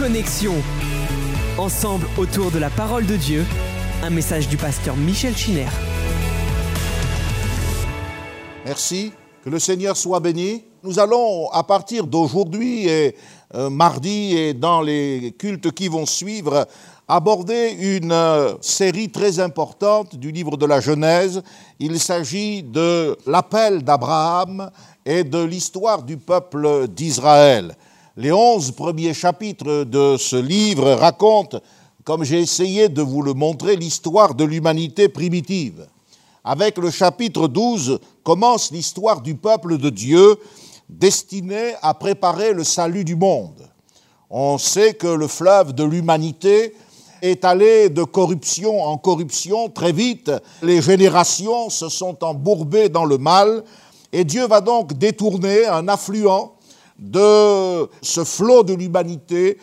Connexion. Ensemble autour de la parole de Dieu, un message du pasteur Michel Chiner. Merci, que le Seigneur soit béni. Nous allons, à partir d'aujourd'hui et euh, mardi et dans les cultes qui vont suivre, aborder une euh, série très importante du livre de la Genèse. Il s'agit de l'appel d'Abraham et de l'histoire du peuple d'Israël. Les onze premiers chapitres de ce livre racontent, comme j'ai essayé de vous le montrer, l'histoire de l'humanité primitive. Avec le chapitre 12 commence l'histoire du peuple de Dieu destiné à préparer le salut du monde. On sait que le fleuve de l'humanité est allé de corruption en corruption très vite. Les générations se sont embourbées dans le mal et Dieu va donc détourner un affluent de ce flot de l'humanité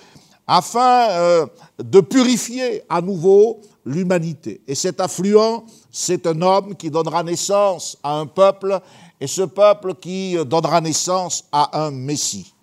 afin euh, de purifier à nouveau l'humanité. Et cet affluent, c'est un homme qui donnera naissance à un peuple, et ce peuple qui donnera naissance à un Messie.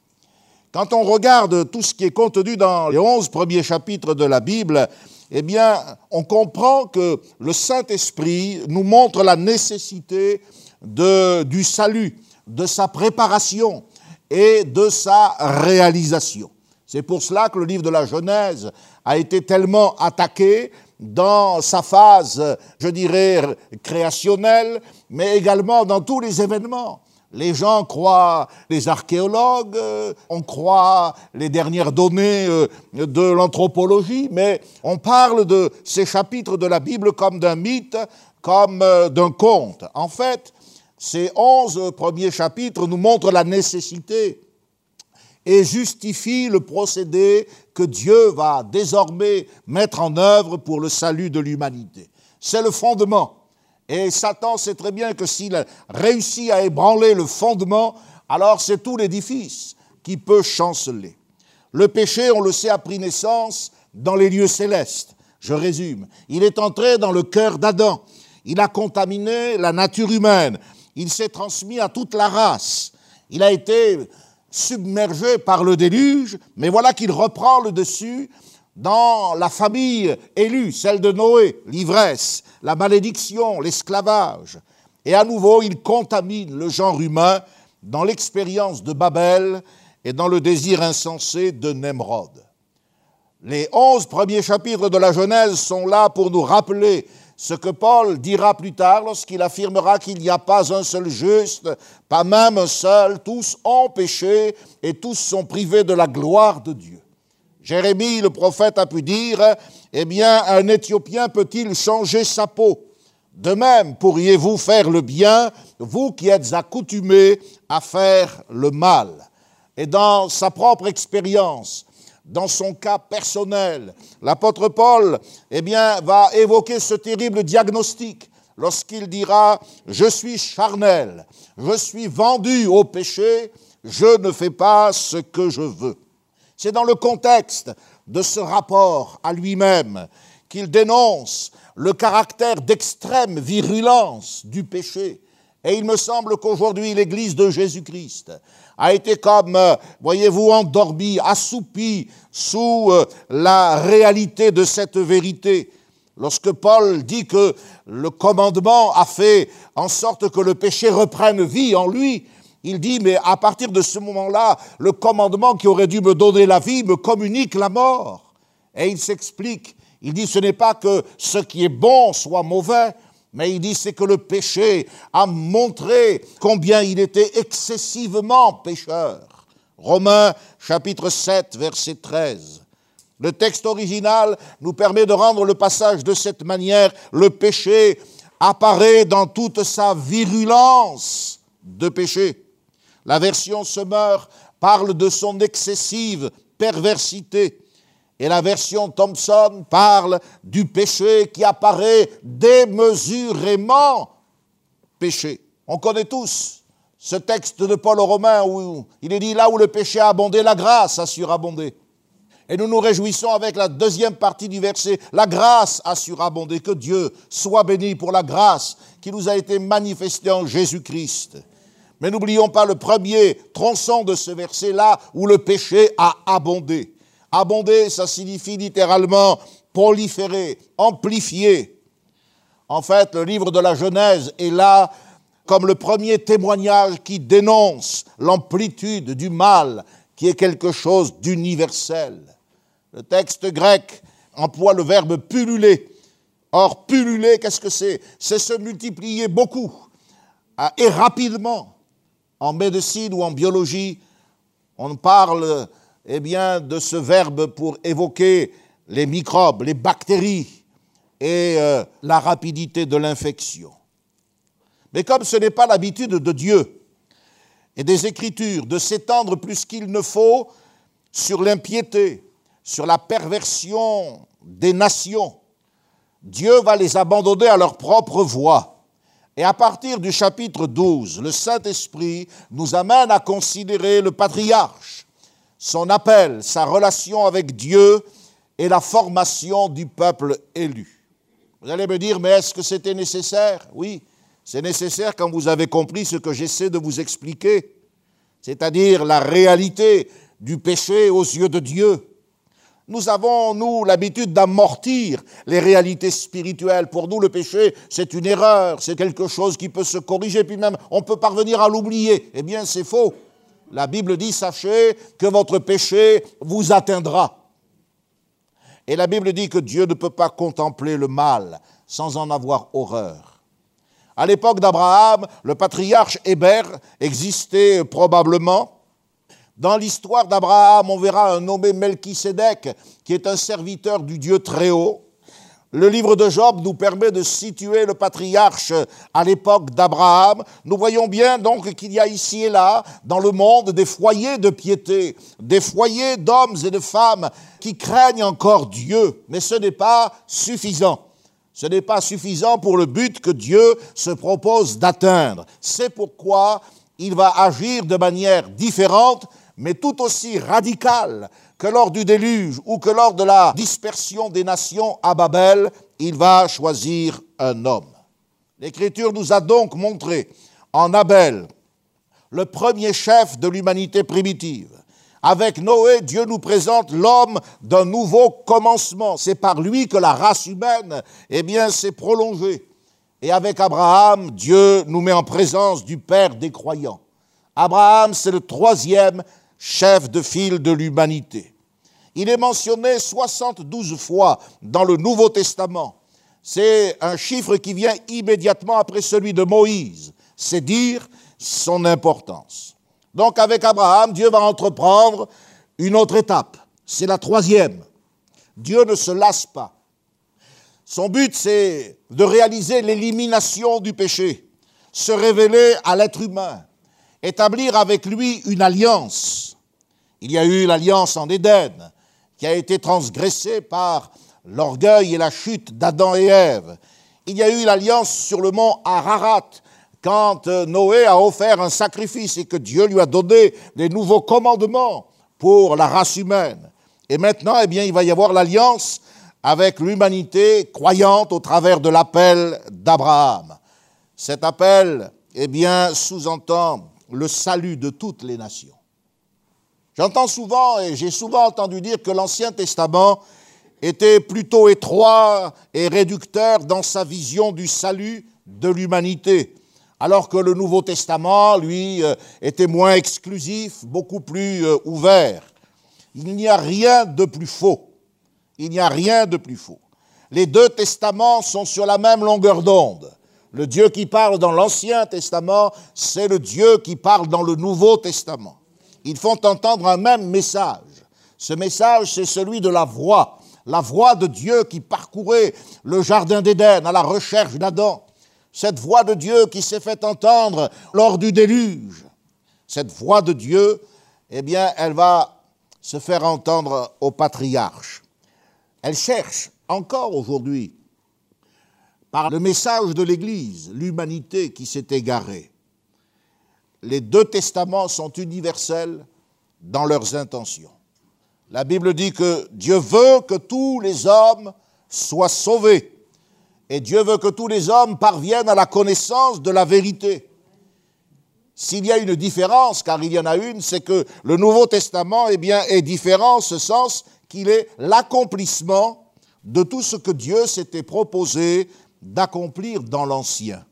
Quand on regarde tout ce qui est contenu dans les onze premiers chapitres de la Bible, eh bien, on comprend que le Saint-Esprit nous montre la nécessité du salut, de sa préparation et de sa réalisation. C'est pour cela que le livre de la Genèse a été tellement attaqué dans sa phase, je dirais, créationnelle, mais également dans tous les événements. Les gens croient, les archéologues, euh, on croit les dernières données euh, de l'anthropologie, mais on parle de ces chapitres de la Bible comme d'un mythe, comme euh, d'un conte. En fait, ces onze premiers chapitres nous montrent la nécessité et justifient le procédé que Dieu va désormais mettre en œuvre pour le salut de l'humanité. C'est le fondement. Et Satan sait très bien que s'il réussit à ébranler le fondement, alors c'est tout l'édifice qui peut chanceler. Le péché, on le sait, a pris naissance dans les lieux célestes. Je résume. Il est entré dans le cœur d'Adam. Il a contaminé la nature humaine. Il s'est transmis à toute la race. Il a été submergé par le déluge, mais voilà qu'il reprend le dessus dans la famille élue, celle de Noé, l'ivresse, la malédiction, l'esclavage. Et à nouveau, il contamine le genre humain dans l'expérience de Babel et dans le désir insensé de Nemrod. Les onze premiers chapitres de la Genèse sont là pour nous rappeler ce que Paul dira plus tard lorsqu'il affirmera qu'il n'y a pas un seul juste, pas même un seul, tous ont péché et tous sont privés de la gloire de Dieu. Jérémie, le prophète, a pu dire, eh bien, un Éthiopien peut-il changer sa peau? De même, pourriez-vous faire le bien, vous qui êtes accoutumés à faire le mal? Et dans sa propre expérience, dans son cas personnel. L'apôtre Paul, eh bien, va évoquer ce terrible diagnostic lorsqu'il dira Je suis charnel, je suis vendu au péché, je ne fais pas ce que je veux. C'est dans le contexte de ce rapport à lui-même qu'il dénonce le caractère d'extrême virulence du péché. Et il me semble qu'aujourd'hui, l'Église de Jésus-Christ a été comme, euh, voyez-vous, endormi, assoupi sous euh, la réalité de cette vérité. Lorsque Paul dit que le commandement a fait en sorte que le péché reprenne vie en lui, il dit, mais à partir de ce moment-là, le commandement qui aurait dû me donner la vie me communique la mort. Et il s'explique. Il dit, ce n'est pas que ce qui est bon soit mauvais, mais il dit c'est que le péché a montré combien il était excessivement pécheur. Romains chapitre 7 verset 13. Le texte original nous permet de rendre le passage de cette manière. Le péché apparaît dans toute sa virulence de péché. La version Semeur parle de son excessive perversité. Et la version Thompson parle du péché qui apparaît démesurément péché. On connaît tous ce texte de Paul aux Romains où il est dit là où le péché a abondé, la grâce a surabondé. Et nous nous réjouissons avec la deuxième partie du verset, la grâce a surabondé. Que Dieu soit béni pour la grâce qui nous a été manifestée en Jésus-Christ. Mais n'oublions pas le premier tronçon de ce verset là où le péché a abondé. Abonder, ça signifie littéralement proliférer, amplifier. En fait, le livre de la Genèse est là comme le premier témoignage qui dénonce l'amplitude du mal, qui est quelque chose d'universel. Le texte grec emploie le verbe pulluler. Or, pulluler, qu'est-ce que c'est? C'est se multiplier beaucoup et rapidement. En médecine ou en biologie, on parle eh bien, de ce verbe pour évoquer les microbes, les bactéries et euh, la rapidité de l'infection. Mais comme ce n'est pas l'habitude de Dieu et des Écritures de s'étendre plus qu'il ne faut sur l'impiété, sur la perversion des nations, Dieu va les abandonner à leur propre voie. Et à partir du chapitre 12, le Saint-Esprit nous amène à considérer le patriarche, son appel, sa relation avec Dieu et la formation du peuple élu. Vous allez me dire, mais est-ce que c'était nécessaire? Oui, c'est nécessaire quand vous avez compris ce que j'essaie de vous expliquer, c'est-à-dire la réalité du péché aux yeux de Dieu. Nous avons, nous, l'habitude d'amortir les réalités spirituelles. Pour nous, le péché, c'est une erreur, c'est quelque chose qui peut se corriger, puis même on peut parvenir à l'oublier. Eh bien, c'est faux. La Bible dit, sachez que votre péché vous atteindra. Et la Bible dit que Dieu ne peut pas contempler le mal sans en avoir horreur. À l'époque d'Abraham, le patriarche Hébert existait probablement. Dans l'histoire d'Abraham, on verra un nommé Melchisédek, qui est un serviteur du Dieu très haut. Le livre de Job nous permet de situer le patriarche à l'époque d'Abraham. Nous voyons bien donc qu'il y a ici et là, dans le monde, des foyers de piété, des foyers d'hommes et de femmes qui craignent encore Dieu, mais ce n'est pas suffisant. Ce n'est pas suffisant pour le but que Dieu se propose d'atteindre. C'est pourquoi il va agir de manière différente, mais tout aussi radicale que lors du déluge ou que lors de la dispersion des nations à Babel, il va choisir un homme. L'Écriture nous a donc montré en Abel le premier chef de l'humanité primitive, avec Noé, Dieu nous présente l'homme d'un nouveau commencement. C'est par lui que la race humaine, eh bien, s'est prolongée. Et avec Abraham, Dieu nous met en présence du Père des croyants. Abraham, c'est le troisième chef de file de l'humanité. Il est mentionné 72 fois dans le Nouveau Testament. C'est un chiffre qui vient immédiatement après celui de Moïse. C'est dire son importance. Donc avec Abraham, Dieu va entreprendre une autre étape. C'est la troisième. Dieu ne se lasse pas. Son but, c'est de réaliser l'élimination du péché, se révéler à l'être humain, établir avec lui une alliance. Il y a eu l'alliance en Éden, qui a été transgressée par l'orgueil et la chute d'Adam et Ève. Il y a eu l'alliance sur le mont Ararat, quand euh, Noé a offert un sacrifice et que Dieu lui a donné des nouveaux commandements pour la race humaine. Et maintenant, eh bien, il va y avoir l'alliance avec l'humanité croyante au travers de l'appel d'Abraham. Cet appel, eh bien, sous-entend le salut de toutes les nations. J'entends souvent, et j'ai souvent entendu dire que l'Ancien Testament était plutôt étroit et réducteur dans sa vision du salut de l'humanité alors que le Nouveau Testament, lui, euh, était moins exclusif, beaucoup plus euh, ouvert. Il n'y a rien de plus faux. Il n'y a rien de plus faux. Les deux testaments sont sur la même longueur d'onde. Le Dieu qui parle dans l'Ancien Testament, c'est le Dieu qui parle dans le Nouveau Testament. Ils font entendre un même message. Ce message, c'est celui de la voix, la voix de Dieu qui parcourait le Jardin d'Éden à la recherche d'Adam cette voix de Dieu qui s'est fait entendre lors du déluge, cette voix de Dieu, eh bien, elle va se faire entendre au patriarche. Elle cherche encore aujourd'hui, par le message de l'Église, l'humanité qui s'est égarée. Les deux testaments sont universels dans leurs intentions. La Bible dit que Dieu veut que tous les hommes soient sauvés et Dieu veut que tous les hommes parviennent à la connaissance de la vérité. S'il y a une différence, car il y en a une, c'est que le Nouveau Testament eh bien, est différent en ce sens qu'il est l'accomplissement de tout ce que Dieu s'était proposé d'accomplir dans l'Ancien.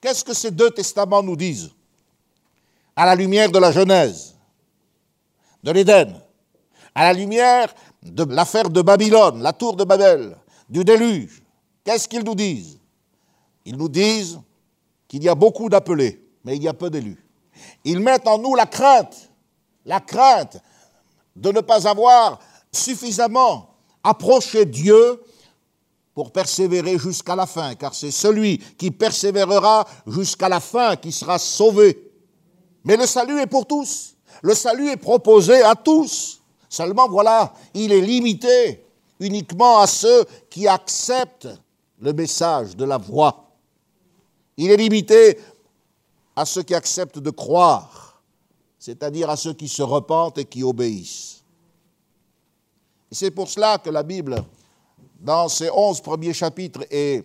Qu'est-ce que ces deux testaments nous disent? À la lumière de la Genèse, de l'Éden, à la lumière de l'affaire de Babylone, la tour de Babel, du déluge, qu'est-ce qu'ils nous disent? Ils nous disent qu'il y a beaucoup d'appelés, mais il y a peu d'élus. Ils mettent en nous la crainte, la crainte de ne pas avoir suffisamment approché Dieu pour persévérer jusqu'à la fin, car c'est celui qui persévérera jusqu'à la fin qui sera sauvé. Mais le salut est pour tous. Le salut est proposé à tous. Seulement, voilà, il est limité uniquement à ceux qui acceptent le message de la voix. Il est limité à ceux qui acceptent de croire, c'est-à-dire à ceux qui se repentent et qui obéissent. Et c'est pour cela que la Bible, dans ses onze premiers chapitres, est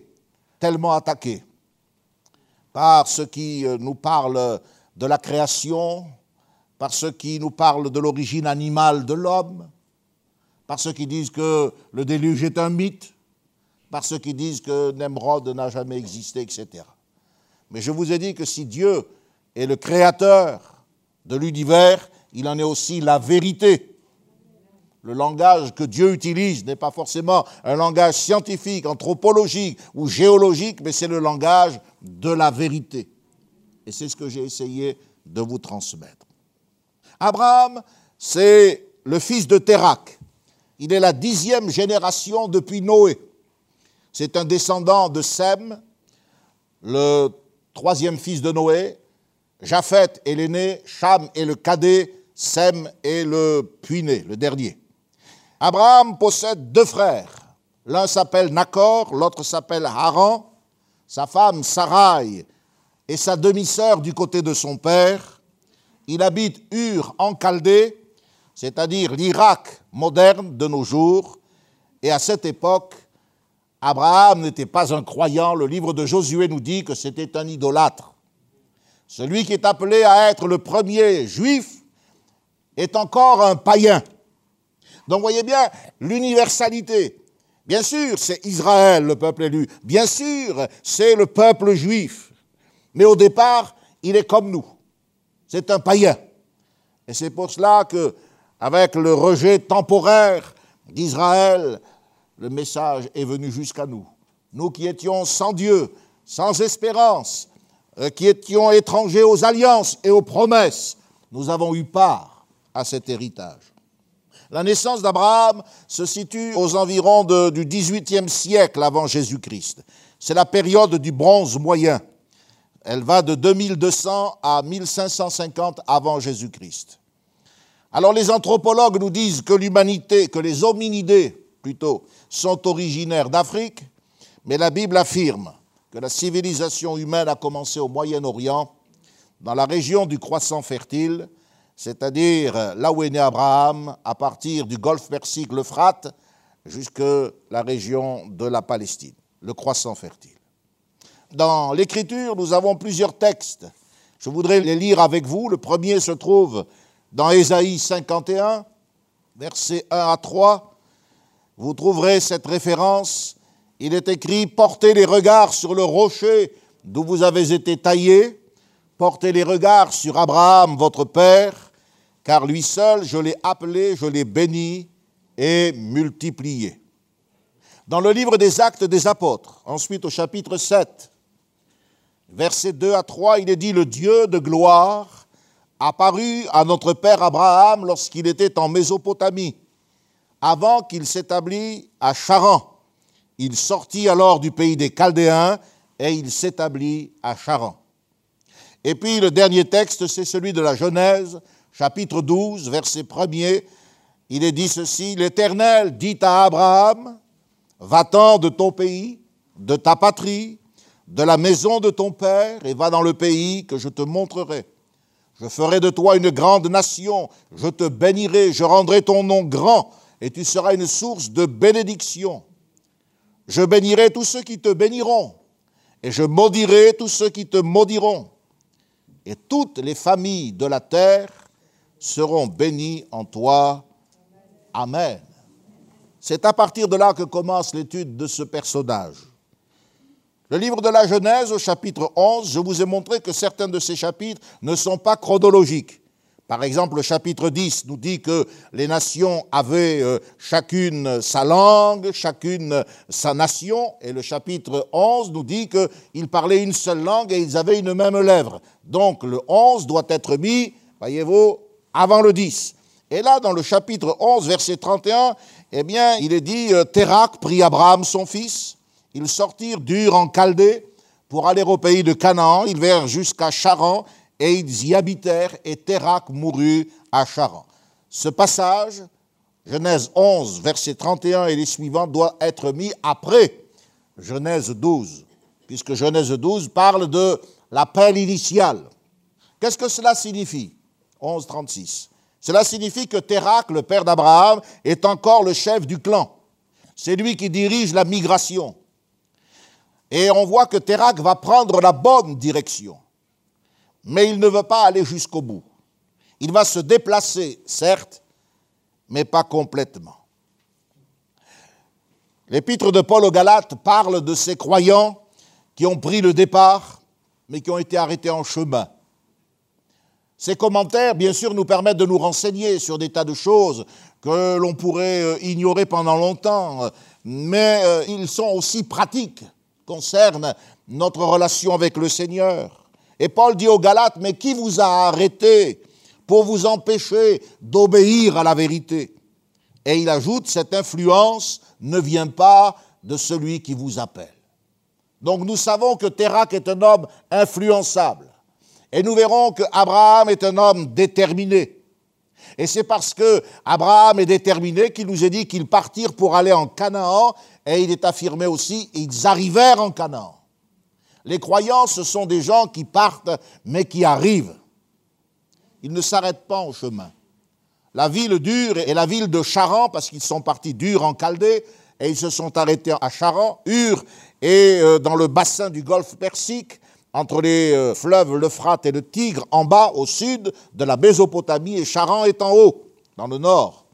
tellement attaquée par ceux qui euh, nous parlent de la création, par ceux qui nous parlent de l'origine animale de l'homme, par ceux qui disent que le déluge est un mythe, par ceux qui disent que Nemrod n'a jamais existé, etc. Mais je vous ai dit que si Dieu est le créateur de l'univers, il en est aussi la vérité. Le langage que Dieu utilise n'est pas forcément un langage scientifique, anthropologique ou géologique, mais c'est le langage de la vérité. Et c'est ce que j'ai essayé de vous transmettre. Abraham, c'est le fils de Térac. Il est la dixième génération depuis Noé. C'est un descendant de Sem, le troisième fils de Noé. Japheth est l'aîné, Cham est le cadet, Sem est le puiné, le dernier. Abraham possède deux frères. L'un s'appelle Nacor, l'autre s'appelle Haran. Sa femme Sarai et sa demi-sœur du côté de son père. Il habite Ur en Chaldée, c'est-à-dire l'Irak moderne de nos jours. Et à cette époque, Abraham n'était pas un croyant. Le livre de Josué nous dit que c'était un idolâtre. Celui qui est appelé à être le premier juif est encore un païen. Donc voyez bien l'universalité. Bien sûr, c'est Israël, le peuple élu. Bien sûr, c'est le peuple juif. Mais au départ, il est comme nous. C'est un païen. Et c'est pour cela que, avec le rejet temporaire d'Israël, le message est venu jusqu'à nous. Nous qui étions sans Dieu, sans espérance, euh, qui étions étrangers aux alliances et aux promesses, nous avons eu part à cet héritage. La naissance d'Abraham se situe aux environs du XVIIIe siècle avant Jésus-Christ. C'est la période du bronze moyen. Elle va de 2200 à 1550 avant Jésus-Christ. Alors les anthropologues nous disent que l'humanité, que les hominidés plutôt, sont originaires d'Afrique, mais la Bible affirme que la civilisation humaine a commencé au Moyen-Orient, dans la région du croissant fertile, c'est-à-dire là où est né Abraham, à partir du golfe Persique, l'Euphrate, jusque la région de la Palestine, le croissant fertile. Dans l'Écriture, nous avons plusieurs textes. Je voudrais les lire avec vous. Le premier se trouve dans Ésaïe 51, versets 1 à 3 vous trouverez cette référence. Il est écrit Portez les regards sur le rocher d'où vous avez été taillés, portez les regards sur Abraham, votre père, car lui seul, je l'ai appelé, je l'ai béni et multiplié. Dans le livre des Actes des Apôtres, ensuite au chapitre 7, versets 2 à 3, il est dit Le Dieu de gloire apparut à notre père Abraham lorsqu'il était en Mésopotamie avant qu'il s'établît à Charan. Il sortit alors du pays des Chaldéens et il s'établit à Charan. Et puis le dernier texte, c'est celui de la Genèse, chapitre 12, verset 1er. Il est dit ceci, l'Éternel dit à Abraham, va-t'en de ton pays, de ta patrie, de la maison de ton père, et va dans le pays que je te montrerai. Je ferai de toi une grande nation, je te bénirai, je rendrai ton nom grand, et tu seras une source de bénédiction. Je bénirai tous ceux qui te béniront, et je maudirai tous ceux qui te maudiront. Et toutes les familles de la terre seront bénies en toi. Amen. C'est à partir de là que commence l'étude de ce personnage. Le livre de la Genèse, au chapitre 11, je vous ai montré que certains de ces chapitres ne sont pas chronologiques. Par exemple, le chapitre 10 nous dit que les nations avaient euh, chacune sa langue, chacune sa nation, et le chapitre 11 nous dit qu'ils parlaient une seule langue et ils avaient une même lèvre. Donc le 11 doit être mis, voyez-vous, avant le 10. Et là, dans le chapitre 11, verset 31, eh bien, il est dit, euh, Térac prit Abraham son fils, ils sortirent d'Ur en Chaldée pour aller au pays de Canaan, ils vinrent jusqu'à Charan, et ils y habitèrent, et Térac mourut à Charan. Ce passage, Genèse 11, verset 31 et les suivants, doit être mis après Genèse 12, puisque Genèse 12 parle de l'appel initial. Qu'est-ce que cela signifie? 11, 36. Cela signifie que Térac, le père d'Abraham, est encore le chef du clan. C'est lui qui dirige la migration. Et on voit que Térac va prendre la bonne direction mais il ne veut pas aller jusqu'au bout. Il va se déplacer, certes, mais pas complètement. L'épître de Paul aux Galates parle de ces croyants qui ont pris le départ, mais qui ont été arrêtés en chemin. Ces commentaires, bien sûr, nous permettent de nous renseigner sur des tas de choses que l'on pourrait euh, ignorer pendant longtemps, mais euh, ils sont aussi pratiques, concernent notre relation avec le Seigneur. Et Paul dit aux Galates, mais qui vous a arrêté pour vous empêcher d'obéir à la vérité? Et il ajoute, cette influence ne vient pas de celui qui vous appelle. Donc nous savons que Térac est un homme influençable. Et nous verrons que Abraham est un homme déterminé. Et c'est parce que Abraham est déterminé qu'il nous est dit qu'ils partirent pour aller en Canaan, et il est affirmé aussi, ils arrivèrent en Canaan. Les croyants, ce sont des gens qui partent, mais qui arrivent. Ils ne s'arrêtent pas en chemin. La ville d'Ur est la ville de Charan, parce qu'ils sont partis d'Ur en Chaldée, et ils se sont arrêtés à Charan. Ur est euh, dans le bassin du golfe Persique, entre les euh, fleuves l'Euphrate et le Tigre, en bas, au sud de la Mésopotamie, et Charan est en haut, dans le nord.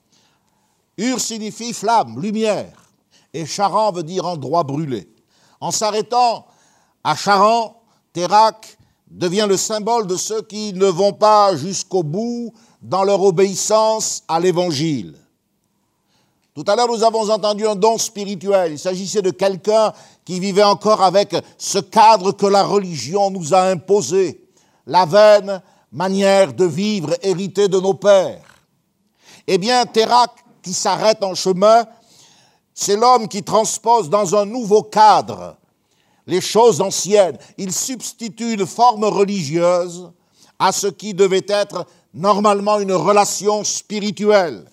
Ur signifie flamme, lumière, et Charan veut dire endroit brûlé. En s'arrêtant à Charan, Térac devient le symbole de ceux qui ne vont pas jusqu'au bout dans leur obéissance à l'Évangile. Tout à l'heure, nous avons entendu un don spirituel. Il s'agissait de quelqu'un qui vivait encore avec ce cadre que la religion nous a imposé, la vaine manière de vivre héritée de nos pères. Eh bien, Térac, qui s'arrête en chemin, c'est l'homme qui transpose dans un nouveau cadre les choses anciennes. Il substitue une forme religieuse à ce qui devait être normalement une relation spirituelle.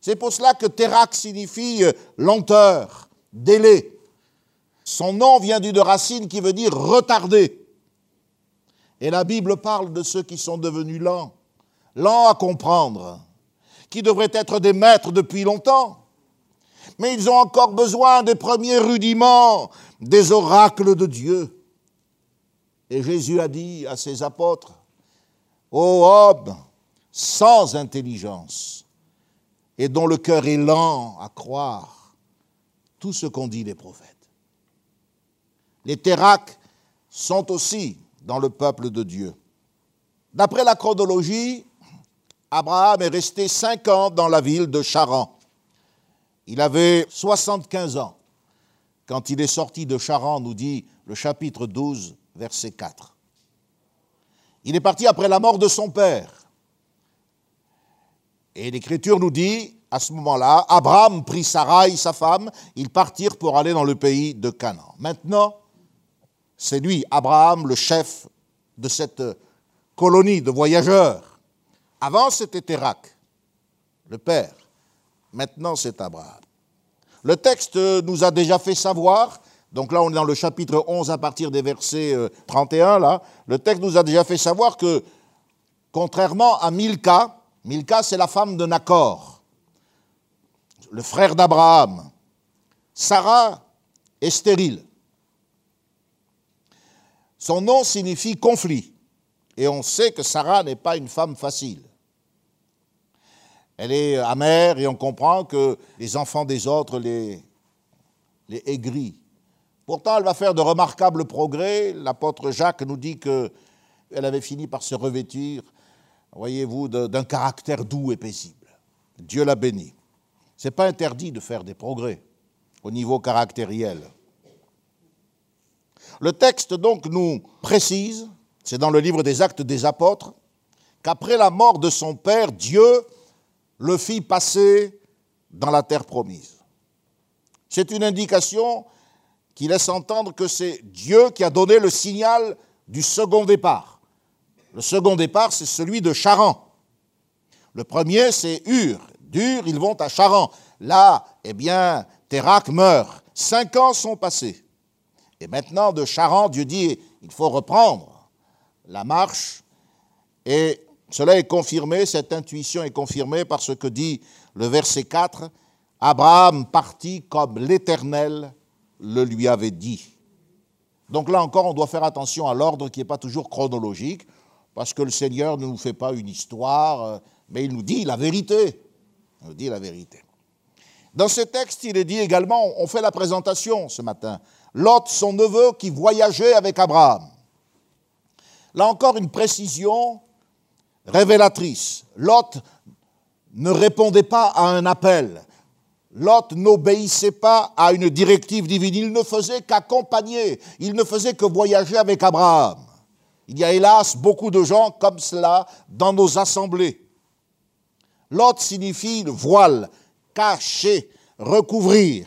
C'est pour cela que Térac signifie lenteur, délai. Son nom vient d'une racine qui veut dire retarder. Et la Bible parle de ceux qui sont devenus lents, lents à comprendre, qui devraient être des maîtres depuis longtemps. Mais ils ont encore besoin des premiers rudiments des oracles de Dieu. Et Jésus a dit à ses apôtres, Ô homme sans intelligence et dont le cœur est lent à croire tout ce qu'ont dit les prophètes. Les Téracs sont aussi dans le peuple de Dieu. D'après la chronologie, Abraham est resté cinq ans dans la ville de Charan. Il avait 75 ans quand il est sorti de Charan, nous dit le chapitre 12, verset 4. Il est parti après la mort de son père. Et l'Écriture nous dit, à ce moment-là, Abraham prit Sarai, sa femme, ils partirent pour aller dans le pays de Canaan. Maintenant, c'est lui, Abraham, le chef de cette colonie de voyageurs. Avant, c'était Térac, le père. Maintenant, c'est Abraham. Le texte nous a déjà fait savoir, donc là on est dans le chapitre 11 à partir des versets 31, euh, là, le texte nous a déjà fait savoir que, contrairement à Milka, Milka c'est la femme de Nacor, le frère d'Abraham, Sarah est stérile. Son nom signifie conflit, et on sait que Sarah n'est pas une femme facile. Elle est amère et on comprend que les enfants des autres les, aigris. Pourtant, elle va faire de remarquables progrès. L'apôtre Jacques nous dit qu'elle avait fini par se revêtir, voyez-vous, d'un caractère doux et paisible. Dieu l'a béni. Ce n'est pas interdit de faire des progrès au niveau caractériel. Le texte donc nous précise, c'est dans le livre des Actes des Apôtres, qu'après la mort de son père, Dieu le fit passer dans la terre promise. C'est une indication qui laisse entendre que c'est Dieu qui a donné le signal du second départ. Le second départ, c'est celui de Charan. Le premier, c'est Ur. D'Ur, ils vont à Charan. Là, eh bien, Térac meurt. Cinq ans sont passés. Et maintenant, de Charan, Dieu dit, il faut reprendre la marche. Et cela est confirmé, cette intuition est confirmée par ce que dit le verset 4. Abraham partit comme l'Éternel le lui avait dit. Donc là encore, on doit faire attention à l'ordre qui n'est pas toujours chronologique, parce que le Seigneur ne nous fait pas une histoire, euh, mais il nous dit la vérité. Il nous dit la vérité. Dans ce texte, il est dit également, on fait la présentation ce matin, Lot, son neveu, qui voyageait avec Abraham. Là encore, une précision révélatrice. Lot ne répondait pas à un appel. Lot n'obéissait pas à une directive divine, il ne faisait qu'accompagner, il ne faisait que voyager avec Abraham. Il y a hélas beaucoup de gens comme cela dans nos assemblées. Lot signifie le voile, cacher, recouvrir.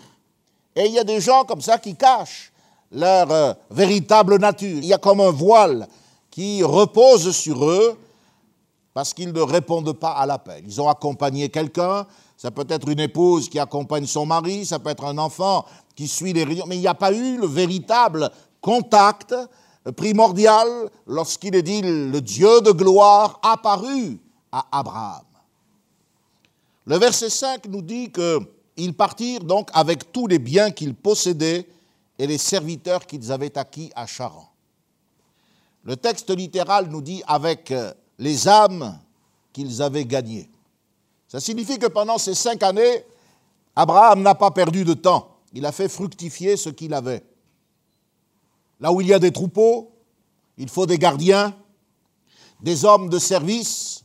Et il y a des gens comme ça qui cachent leur euh, véritable nature. Il y a comme un voile qui repose sur eux parce qu'ils ne répondent pas à l'appel. Ils ont accompagné quelqu'un, ça peut être une épouse qui accompagne son mari, ça peut être un enfant qui suit les réunions, mais il n'y a pas eu le véritable contact primordial lorsqu'il est dit le Dieu de gloire apparu à Abraham. Le verset 5 nous dit qu'ils partirent donc avec tous les biens qu'ils possédaient et les serviteurs qu'ils avaient acquis à Charan. Le texte littéral nous dit avec les âmes qu'ils avaient gagnées. Ça signifie que pendant ces cinq années, Abraham n'a pas perdu de temps. Il a fait fructifier ce qu'il avait. Là où il y a des troupeaux, il faut des gardiens, des hommes de service.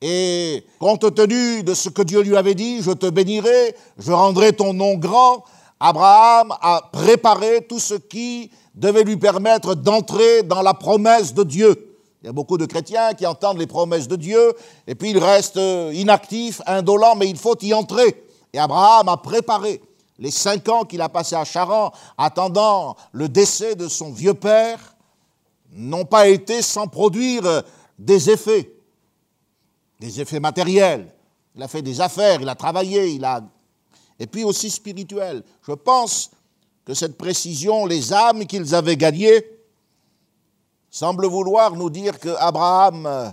Et compte tenu de ce que Dieu lui avait dit, je te bénirai, je rendrai ton nom grand, Abraham a préparé tout ce qui devait lui permettre d'entrer dans la promesse de Dieu. Il y a beaucoup de chrétiens qui entendent les promesses de Dieu et puis ils restent euh, inactifs, indolents, mais il faut y entrer. Et Abraham a préparé les cinq ans qu'il a passés à Charan, attendant le décès de son vieux père, n'ont pas été sans produire euh, des effets, des effets matériels. Il a fait des affaires, il a travaillé, il a... Et puis aussi spirituels. Je pense que cette précision, les âmes qu'ils avaient gagnées, semble vouloir nous dire que Abraham euh,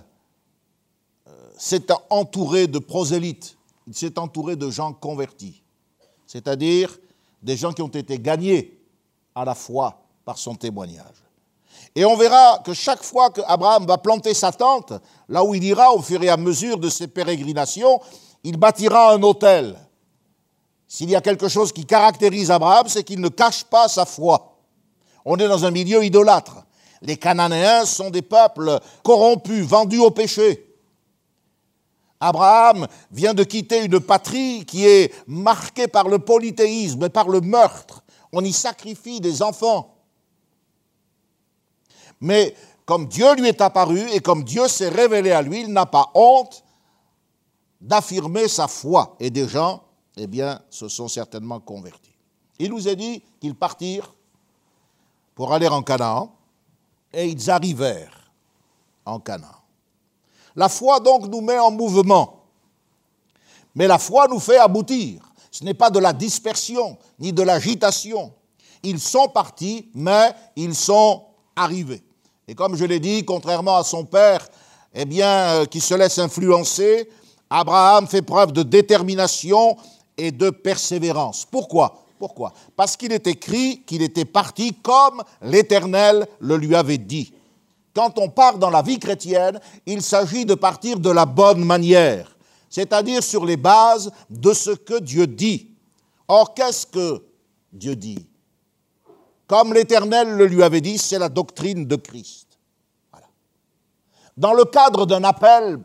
s'est entouré de prosélytes, il s'est entouré de gens convertis, c'est-à-dire des gens qui ont été gagnés à la foi par son témoignage. Et on verra que chaque fois qu'Abraham va planter sa tente, là où il ira au fur et à mesure de ses pérégrinations, il bâtira un hôtel. S'il y a quelque chose qui caractérise Abraham, c'est qu'il ne cache pas sa foi. On est dans un milieu idolâtre. Les Cananéens sont des peuples corrompus, vendus au péché. Abraham vient de quitter une patrie qui est marquée par le polythéisme et par le meurtre. On y sacrifie des enfants. Mais comme Dieu lui est apparu et comme Dieu s'est révélé à lui, il n'a pas honte d'affirmer sa foi. Et des gens, eh se sont certainement convertis. Il nous a dit qu'ils partirent pour aller en Canaan et ils arrivèrent en Canaan. La foi donc nous met en mouvement, mais la foi nous fait aboutir. Ce n'est pas de la dispersion ni de l'agitation. Ils sont partis, mais ils sont arrivés. Et comme je l'ai dit, contrairement à son père, eh bien, euh, qui se laisse influencer, Abraham fait preuve de détermination et de persévérance. Pourquoi? Pourquoi? Parce qu'il est écrit qu'il était parti comme l'Éternel le lui avait dit. Quand on part dans la vie chrétienne, il s'agit de partir de la bonne manière, c'est-à-dire sur les bases de ce que Dieu dit. Or, qu'est-ce que Dieu dit? Comme l'Éternel le lui avait dit, c'est la doctrine de Christ. Dans le cadre d'un appel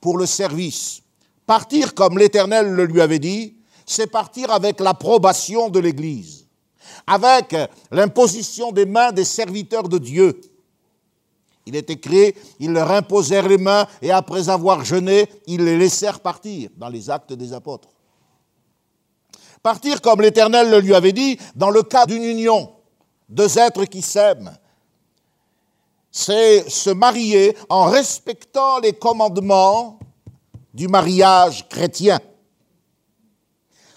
pour le service, partir comme l'Éternel le lui avait dit, c'est partir avec l'approbation de l'Église, avec l'imposition des mains des serviteurs de Dieu. Il est écrit, ils leur imposèrent les mains et après avoir jeûné, ils les laissèrent partir dans les actes des apôtres. Partir comme l'Éternel le lui avait dit, dans le cas d'une union, deux êtres qui s'aiment, c'est se marier en respectant les commandements du mariage chrétien.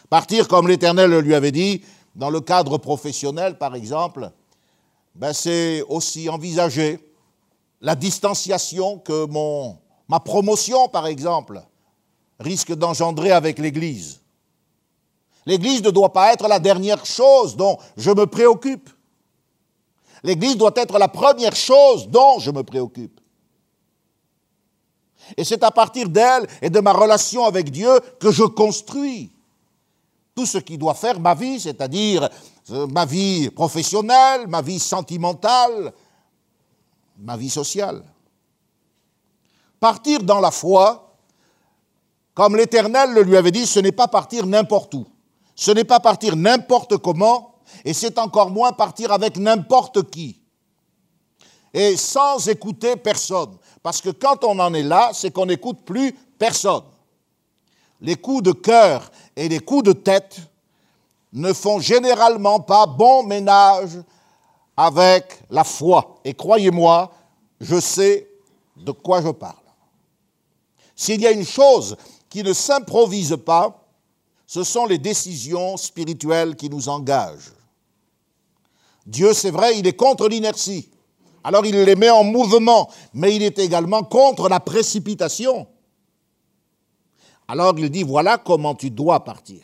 Partir comme l'Éternel lui avait dit, dans le cadre professionnel par exemple, ben c'est aussi envisager la distanciation que ma promotion par exemple risque d'engendrer avec l'Église. L'Église ne doit pas être la dernière chose dont je me préoccupe. L'Église doit être la première chose dont je me préoccupe. Et c'est à partir d'elle et de ma relation avec Dieu que je construis tout ce qui doit faire ma vie, c'est-à-dire euh, ma vie professionnelle, ma vie sentimentale, ma vie sociale. Partir dans la foi, comme l'Éternel le lui avait dit, ce n'est pas partir n'importe où. Ce n'est pas partir n'importe comment, et c'est encore moins partir avec n'importe qui. Et sans écouter personne. Parce que quand on en est là, c'est qu'on n'écoute plus personne. Les coups de cœur et les coups de tête ne font généralement pas bon ménage avec la foi. Et croyez-moi, je sais de quoi je parle. S'il y a une chose qui ne s'improvise pas, ce sont les décisions spirituelles qui nous engagent. Dieu, c'est vrai, il est contre l'inertie. Alors il les met en mouvement, mais il est également contre la précipitation. Alors il dit, voilà comment tu dois partir.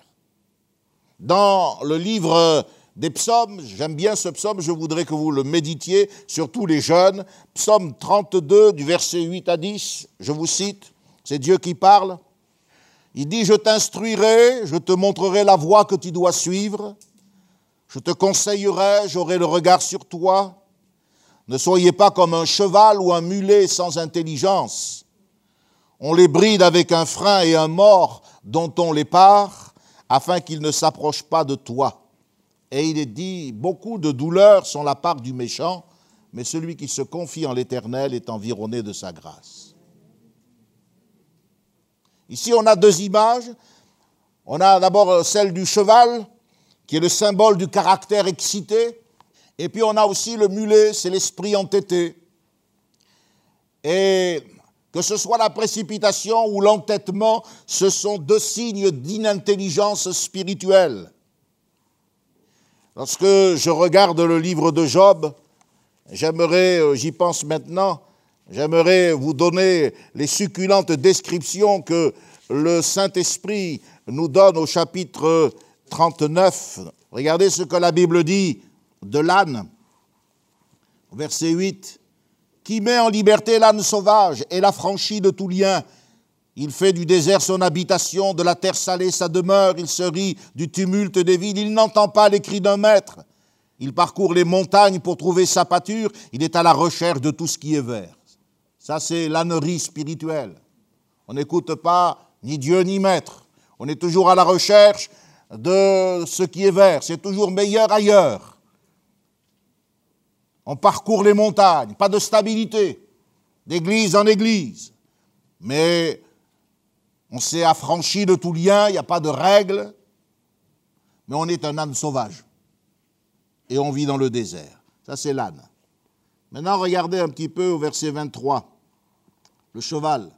Dans le livre des psaumes, j'aime bien ce psaume, je voudrais que vous le méditiez, surtout les jeunes. Psaume 32 du verset 8 à 10, je vous cite, c'est Dieu qui parle. Il dit, je t'instruirai, je te montrerai la voie que tu dois suivre, je te conseillerai, j'aurai le regard sur toi. Ne soyez pas comme un cheval ou un mulet sans intelligence. On les bride avec un frein et un mort dont on les part, afin qu'ils ne s'approchent pas de toi. Et il est dit, beaucoup de douleurs sont la part du méchant, mais celui qui se confie en l'Éternel est environné de sa grâce. Ici, on a deux images. On a d'abord euh, celle du cheval, qui est le symbole du caractère excité. Et puis on a aussi le mulet, c'est l'esprit entêté. Et que ce soit la précipitation ou l'entêtement, ce sont deux signes d'inintelligence spirituelle. Lorsque je regarde le livre de Job, j'aimerais, euh, j'y pense maintenant, J'aimerais vous donner les succulentes descriptions que le Saint-Esprit nous donne au chapitre 39. Regardez ce que la Bible dit de l'âne. Verset 8. Qui met en liberté l'âne sauvage et l'affranchit de tout lien. Il fait du désert son habitation, de la terre salée sa demeure, il se rit du tumulte des villes, il n'entend pas les cris d'un maître. Il parcourt les montagnes pour trouver sa pâture, il est à la recherche de tout ce qui est vert. Ça, c'est l'ânerie spirituelle. On n'écoute pas ni Dieu ni Maître. On est toujours à la recherche de ce qui est vert. C'est toujours meilleur ailleurs. On parcourt les montagnes, pas de stabilité, d'église en église. Mais on s'est affranchi de tout lien, il n'y a pas de règles. Mais on est un âne sauvage. Et on vit dans le désert. Ça, c'est l'âne. Maintenant, regardez un petit peu au verset 23 le cheval,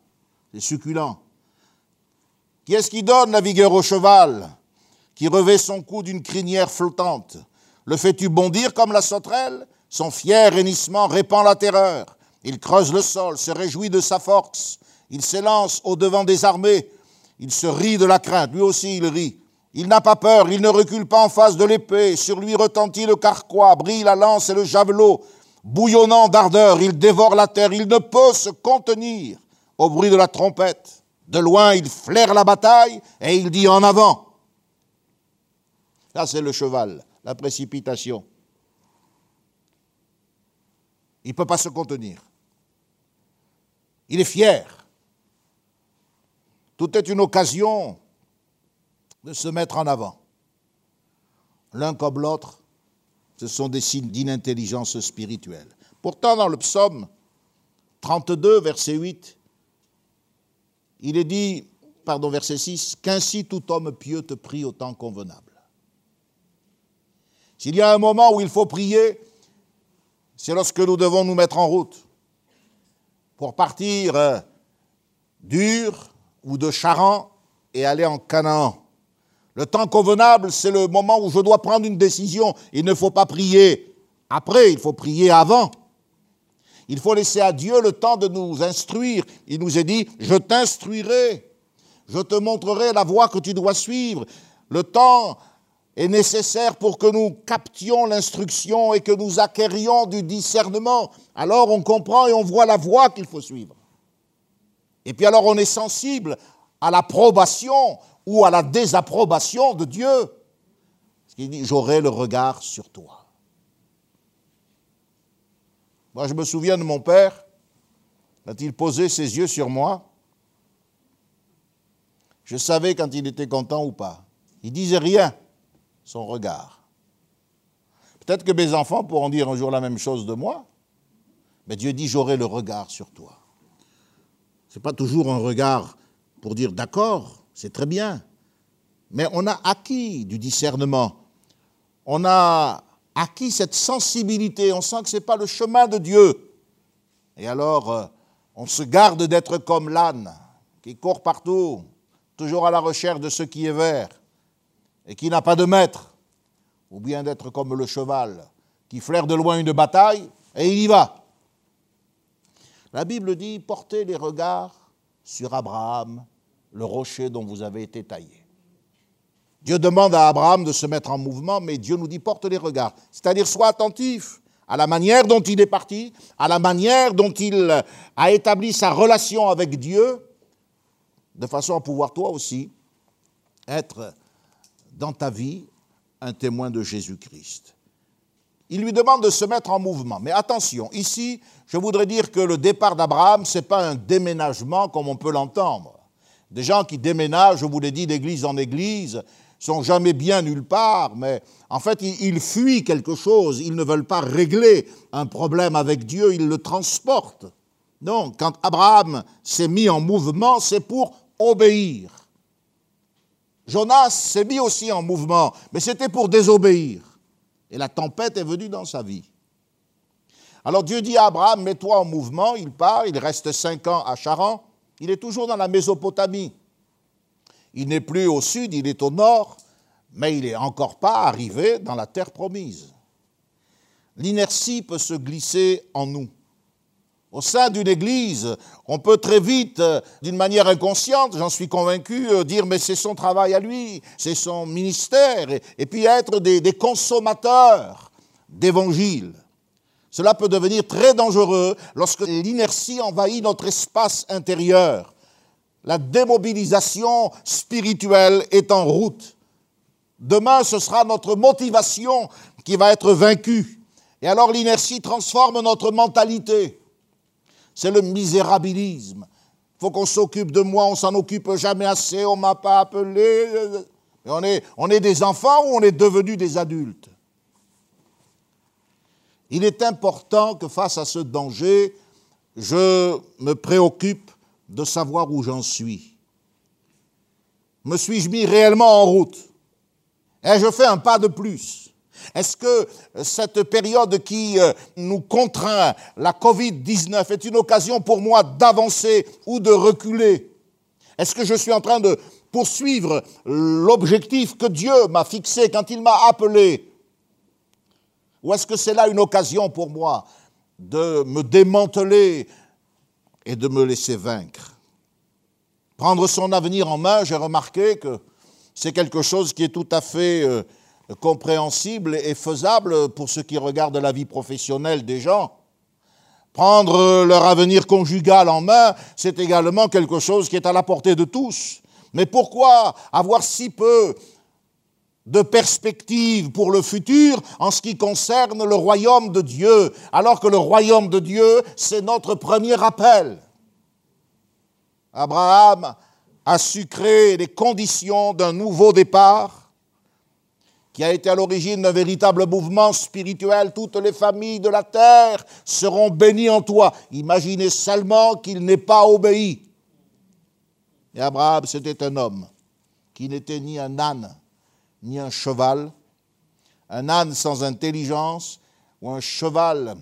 c'est succulent. Qui est-ce qui donne la vigueur au cheval, qui revêt son cou d'une crinière flottante? Le fais-tu bondir comme la sauterelle? Son fier hennissement répand la terreur. Il creuse le sol, se réjouit de sa force. Il s'élance au-devant des armées. Il se rit de la crainte. Lui aussi, il rit. Il n'a pas peur, il ne recule pas en face de l'épée. Sur lui retentit le carquois, brille la lance et le javelot. Bouillonnant d'ardeur, il dévore la terre, il ne peut se contenir au bruit de la trompette. De loin, il flaire la bataille et il dit en avant. Là, c'est le cheval, la précipitation. Il ne peut pas se contenir. Il est fier. Tout est une occasion de se mettre en avant. L'un comme l'autre, ce sont des signes d'inintelligence spirituelle. Pourtant, dans le psaume 32, verset 8, il est dit, pardon, verset 6, qu'ainsi tout homme pieux te prie au temps convenable. S'il y a un moment où il faut prier, c'est lorsque nous devons nous mettre en route pour partir euh, d'Ur ou de Charan et aller en Canaan. Le temps convenable, c'est le moment où je dois prendre une décision. Il ne faut pas prier après, il faut prier avant. Il faut laisser à Dieu le temps de nous instruire. Il nous est dit, je t'instruirai, je te montrerai la voie que tu dois suivre. Le temps est nécessaire pour que nous captions l'instruction et que nous acquérions du discernement. Alors on comprend et on voit la voie qu'il faut suivre. Et puis alors on est sensible à l'approbation ou à la désapprobation de Dieu. Parce qu'il dit, j'aurai le regard sur toi. Moi, je me souviens de mon père, quand il posait ses yeux sur moi, je savais quand il était content ou pas. Il disait rien son regard. Peut-être que mes enfants pourront dire un jour la même chose de moi, mais Dieu dit j'aurai le regard sur toi. Ce n'est pas toujours un regard pour dire d'accord, c'est très bien, mais on a acquis du discernement, on a acquis cette sensibilité, on sent que ce n'est pas le chemin de Dieu. Et alors, euh, on se garde d'être comme l'âne qui court partout, toujours à la recherche de ce qui est vert et qui n'a pas de maître, ou bien d'être comme le cheval qui flaire de loin une bataille et il y va. La Bible dit portez les regards sur Abraham, le rocher dont vous avez été taillé. Dieu demande à Abraham de se mettre en mouvement, mais Dieu nous dit porte les regards, c'est-à-dire sois attentif à la manière dont il est parti, à la manière dont il a établi sa relation avec Dieu, de façon à pouvoir toi aussi être dans ta vie un témoin de Jésus-Christ. Il lui demande de se mettre en mouvement. Mais attention, ici, je voudrais dire que le départ d'Abraham, ce n'est pas un déménagement comme on peut l'entendre. Des gens qui déménagent, je vous l'ai dit, d'église en église, sont jamais bien nulle part, mais en fait, ils fuient quelque chose. Ils ne veulent pas régler un problème avec Dieu, ils le transportent. Non, quand Abraham s'est mis en mouvement, c'est pour obéir. Jonas s'est mis aussi en mouvement, mais c'était pour désobéir. Et la tempête est venue dans sa vie. Alors Dieu dit à Abraham, mets-toi en mouvement, il part, il reste cinq ans à Charan, il est toujours dans la Mésopotamie. Il n'est plus au sud, il est au nord, mais il n'est encore pas arrivé dans la terre promise. L'inertie peut se glisser en nous. Au sein d'une église, on peut très vite, euh, d'une manière inconsciente, j'en suis convaincu, euh, dire mais c'est son travail à lui, c'est son ministère, et, puis être des, des consommateurs d'évangile. Cela peut devenir très dangereux lorsque l'inertie envahit notre espace intérieur. La démobilisation spirituelle est en route. Demain, ce sera notre motivation qui va être vaincue. Et alors l'inertie transforme notre mentalité c'est le misérabilisme. Il faut qu'on s'occupe de moi, on s'en occupe jamais assez, on ne m'a pas appelé. on, est, des enfants ou on est devenus des adultes? Il est important que face à ce danger, je me préoccupe de savoir où j'en suis. Me suis-je mis réellement en route? Et je fais un pas de plus. Est-ce que cette période qui euh, nous contraint, la Covid-19, est une occasion pour moi d'avancer ou de reculer? Est-ce que je suis en train de poursuivre l'objectif que Dieu m'a fixé quand il m'a appelé? Ou est-ce que c'est là une occasion pour moi de me démanteler et de me laisser vaincre? Prendre son avenir en main, j'ai remarqué que c'est quelque chose qui est tout à fait euh, compréhensible et faisable pour ceux qui regardent la vie professionnelle des gens. Prendre leur avenir conjugal en main, c'est également quelque chose qui est à la portée de tous. Mais pourquoi avoir si peu de perspectives pour le futur en ce qui concerne le royaume de Dieu, alors que le royaume de Dieu, c'est notre premier appel? Abraham a su créer les conditions d'un nouveau départ qui a été à l'origine d'un véritable mouvement spirituel. Toutes les familles de la terre seront bénies en toi. Imaginez seulement qu'il n'ait pas obéi. Et Abraham, c'était un homme qui n'était ni un âne, ni un cheval, un âne sans intelligence ou un cheval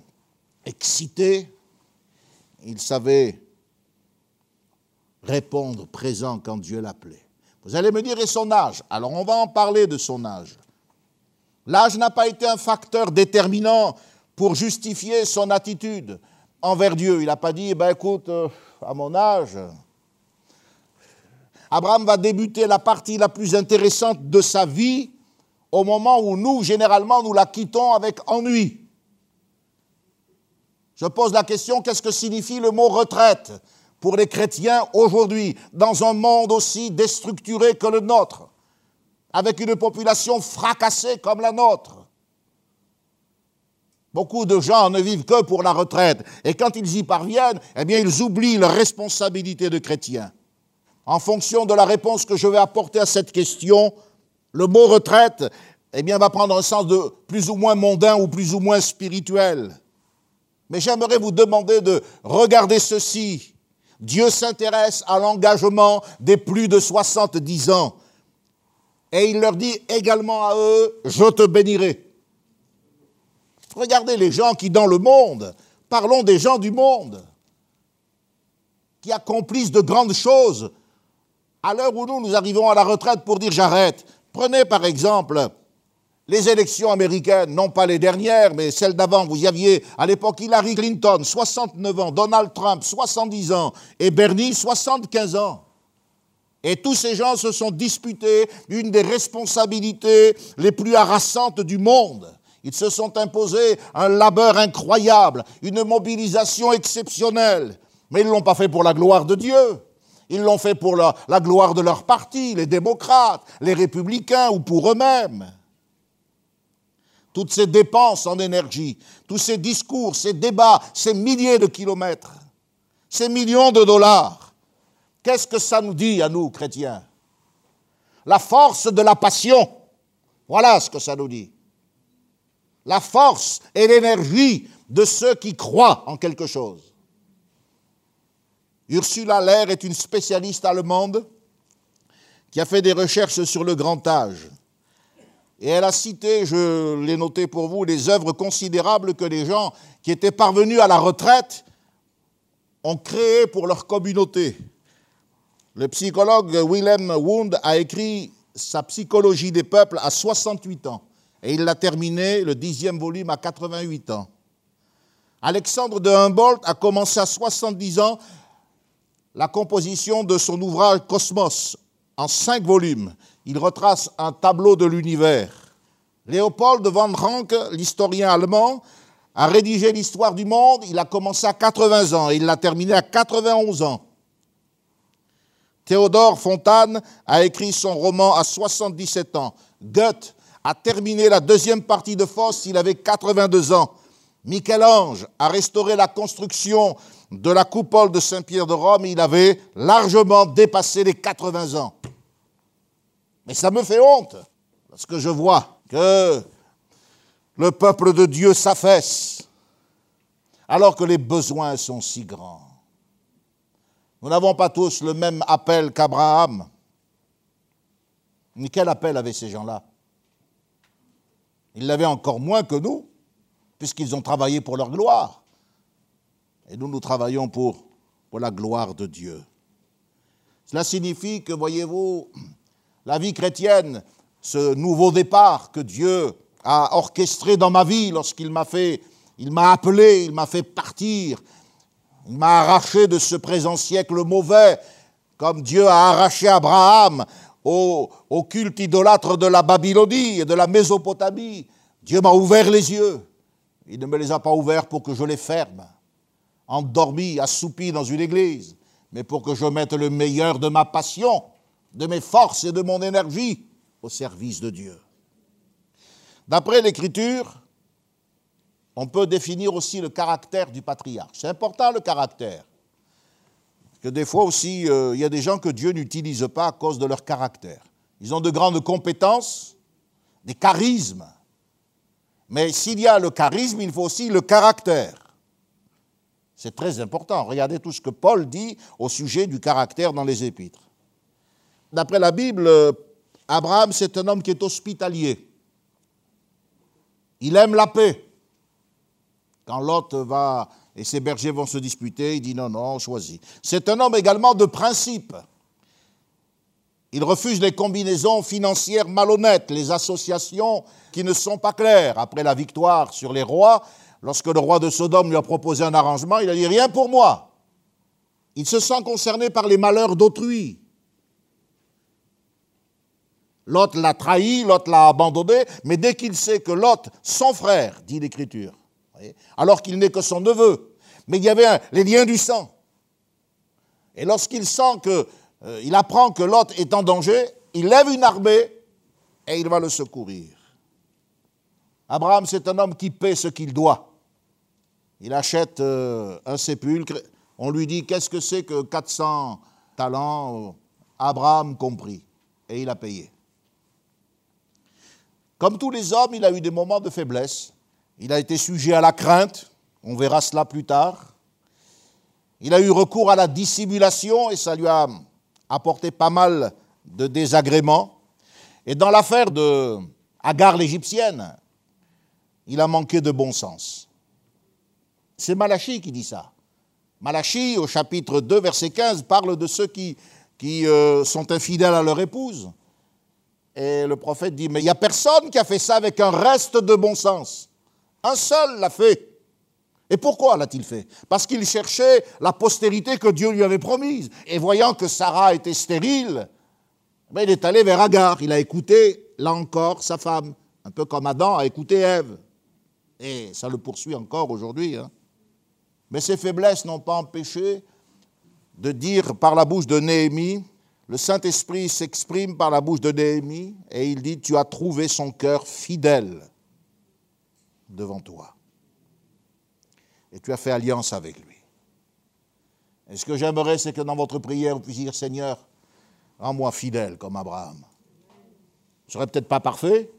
excité. Il savait répondre présent quand Dieu l'appelait. Vous allez me dire, et son âge? Alors on va en parler de son âge. L'âge n'a pas été un facteur déterminant pour justifier son attitude envers Dieu. Il n'a pas dit, eh ben écoute, euh, à mon âge, Abraham va débuter la partie la plus intéressante de sa vie au moment où nous, généralement, nous la quittons avec ennui. Je pose la question, qu'est-ce que signifie le mot retraite pour les chrétiens aujourd'hui, dans un monde aussi déstructuré que le nôtre? Avec une population fracassée comme la nôtre. Beaucoup de gens ne vivent que pour la retraite. Et quand ils y parviennent, eh ils oublient leur responsabilité de chrétiens. En fonction de la réponse que je vais apporter à cette question, le mot retraite, eh va prendre un sens de plus ou moins mondain ou plus ou moins spirituel. Mais j'aimerais vous demander de regarder ceci. Dieu s'intéresse à l'engagement des plus de 70 ans et il leur dit également à eux, je te bénirai. Regardez les gens qui dans le monde, parlons des gens du monde, qui accomplissent de grandes choses. À l'heure où nous, nous arrivons à la retraite pour dire j'arrête. Prenez par exemple les élections américaines, non pas les dernières, mais celles d'avant. Vous aviez à l'époque Hillary Clinton, 69 ans, Donald Trump, 70 ans, et Bernie, 75 ans. Et tous ces gens se sont disputés une des responsabilités les plus harassantes du monde. Ils se sont imposés un labeur incroyable, une mobilisation exceptionnelle. Mais ils ne l'ont pas fait pour la gloire de Dieu. Ils l'ont fait pour la, la, gloire de leur parti, les démocrates, les républicains ou pour eux-mêmes. Toutes ces dépenses en énergie, tous ces discours, ces débats, ces milliers de kilomètres, ces millions de dollars, Qu'est-ce que ça nous dit à nous, chrétiens? La force de la passion. Voilà ce que ça nous dit. La force et l'énergie de ceux qui croient en quelque chose. Ursula Lehr est une spécialiste allemande qui a fait des recherches sur le grand âge. Et elle a cité, je l'ai noté pour vous, les œuvres considérables que les gens qui étaient parvenus à la retraite ont créées pour leur communauté. Le psychologue Willem Wundt a écrit sa psychologie des peuples à 68 ans et il l'a terminé, le dixième volume, à 88 ans. Alexandre de Humboldt a commencé à 70 ans la composition de son ouvrage Cosmos en cinq volumes. Il retrace un tableau de l'univers. Léopold van Ranke, l'historien allemand, a rédigé l'histoire du monde. Il a commencé à 80 ans et il l'a terminé à 91 ans. Théodore Fontane a écrit son roman à 77 ans. Goethe a terminé la deuxième partie de Faust, il avait 82 ans. Michel-Ange a restauré la construction de la coupole de Saint-Pierre de Rome, il avait largement dépassé les 80 ans. Mais ça me fait honte, parce que je vois que le peuple de Dieu s'affaisse, alors que les besoins sont si grands. Nous n'avons pas tous le même appel qu'Abraham. Mais quel appel avaient ces gens-là? Ils l'avaient encore moins que nous, puisqu'ils ont travaillé pour leur gloire. Et nous, nous travaillons pour, pour la gloire de Dieu. Cela signifie que, voyez-vous, la vie chrétienne, ce nouveau départ que Dieu a orchestré dans ma vie lorsqu'il m'a fait, il m'a appelé, il m'a fait partir il m'a arraché de ce présent siècle mauvais, comme Dieu a arraché Abraham au, culte idolâtre de la Babylonie et de la Mésopotamie. Dieu m'a ouvert les yeux. Il ne me les a pas ouverts pour que je les ferme. endormi, assoupi dans une église, mais pour que je mette le meilleur de ma passion, de mes forces et de mon énergie au service de Dieu. D'après l'Écriture, on peut définir aussi le caractère du patriarche. C'est important le caractère. Parce que des fois aussi, euh, il y a des gens que Dieu n'utilise pas à cause de leur caractère. Ils ont de grandes compétences, des charismes. Mais s'il y a le charisme, il faut aussi le caractère. C'est très important. Regardez tout ce que Paul dit au sujet du caractère dans les épîtres. D'après la Bible, Abraham, c'est un homme qui est hospitalier. Il aime la paix. Quand Lot va et ses bergers vont se disputer, il dit non, non, choisis. C'est un homme également de principe. Il refuse les combinaisons financières malhonnêtes, les associations qui ne sont pas claires. Après la victoire sur les rois, lorsque le roi de Sodome lui a proposé un arrangement, il a dit rien pour moi. Il se sent concerné par les malheurs d'autrui. Lot l'a trahi, Lot l'a abandonné, mais dès qu'il sait que Lot, son frère, dit l'Écriture, alors qu'il n'est que son neveu, mais il y avait les liens du sang. Et lorsqu'il sent que, euh, il apprend que Lot est en danger, il lève une armée et il va le secourir. Abraham, c'est un homme qui paie ce qu'il doit. Il achète euh, un sépulcre, on lui dit qu'est-ce que c'est que 400 talents, Abraham compris, et il a payé. Comme tous les hommes, il a eu des moments de faiblesse. Il a été sujet à la crainte, on verra cela plus tard. Il a eu recours à la dissimulation et ça lui a apporté pas mal de désagréments. Et dans l'affaire de Agar l'Égyptienne, il a manqué de bon sens. C'est Malachi qui dit ça. Malachi, au chapitre 2, verset 15, parle de ceux qui, qui euh, sont infidèles à leur épouse. Et le prophète dit, mais il n'y a personne qui a fait ça avec un reste de bon sens. Un seul l'a fait. Et pourquoi l'a-t-il fait? Parce qu'il cherchait la postérité que Dieu lui avait promise. Et voyant que Sarah était stérile, ben, il est allé vers Agar. Il a écouté, là encore, sa femme. Un peu comme Adam a écouté Ève. Et ça le poursuit encore aujourd'hui. Hein. Mais ces faiblesses n'ont pas empêché de dire par la bouche de Néhémie, le Saint-Esprit s'exprime par la bouche de Néhémie et il dit, tu as trouvé son cœur fidèle devant toi. Et tu as fait alliance avec lui. Et ce que j'aimerais, c'est que dans votre prière, vous puissiez dire, Seigneur, rends-moi fidèle comme Abraham. Je ne serai peut-être pas parfait,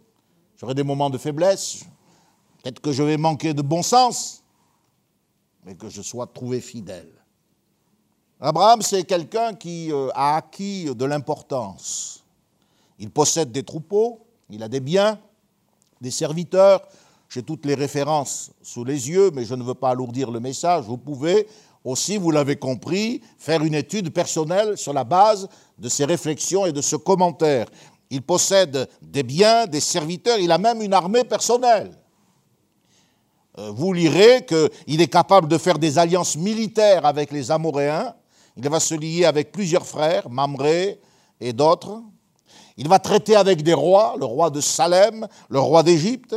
j'aurai des moments de faiblesse, peut-être que je vais manquer de bon sens, mais que je sois trouvé fidèle. Abraham, c'est quelqu'un qui euh, a acquis de l'importance. Il possède des troupeaux, il a des biens, des serviteurs. J'ai toutes les références sous les yeux, mais je ne veux pas alourdir le message. Vous pouvez aussi, vous l'avez compris, faire une étude personnelle sur la base de ces réflexions et de ce commentaire. Il possède des biens, des serviteurs, il a même une armée personnelle. Euh, vous lirez qu'il est capable de faire des alliances militaires avec les Amoréens, il va se lier avec plusieurs frères, Mamré et d'autres. Il va traiter avec des rois, le roi de Salem, le roi d'Égypte.